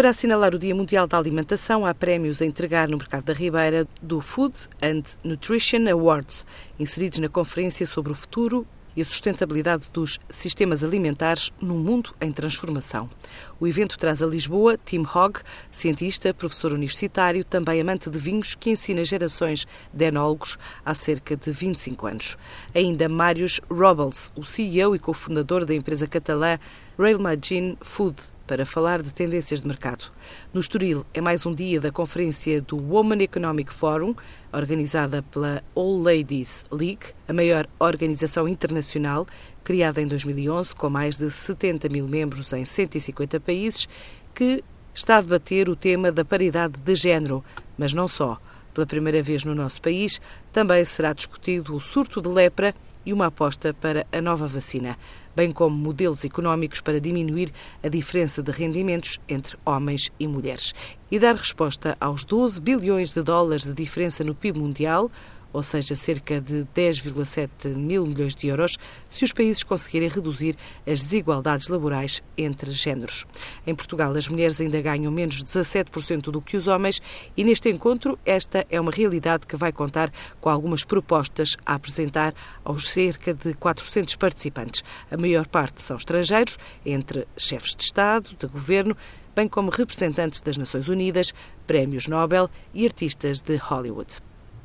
para assinalar o Dia Mundial da Alimentação, há prémios a entregar no Mercado da Ribeira do Food and Nutrition Awards, inseridos na Conferência sobre o Futuro e a sustentabilidade dos sistemas alimentares num mundo em transformação. O evento traz a Lisboa Tim Hogg, cientista, professor universitário, também amante de vinhos, que ensina gerações de enólogos há cerca de 25 anos. Ainda Marius Robles, o CEO e cofundador da empresa catalã Railmagine Food, para falar de tendências de mercado. No Estoril é mais um dia da conferência do Women Economic Forum, organizada pela All Ladies League, a maior organização internacional, criada em 2011 com mais de 70 mil membros em 150 países, que está a debater o tema da paridade de género, mas não só. Pela primeira vez no nosso país, também será discutido o surto de lepra e uma aposta para a nova vacina, bem como modelos económicos para diminuir a diferença de rendimentos entre homens e mulheres. E dar resposta aos 12 bilhões de dólares de diferença no PIB mundial, ou seja, cerca de 10,7 mil milhões de euros, se os países conseguirem reduzir as desigualdades laborais entre géneros. Em Portugal, as mulheres ainda ganham menos 17% do que os homens e neste encontro esta é uma realidade que vai contar com algumas propostas a apresentar aos cerca de 400 participantes. A maior parte são estrangeiros, entre chefes de Estado, de governo, bem como representantes das Nações Unidas, prémios Nobel e artistas de Hollywood.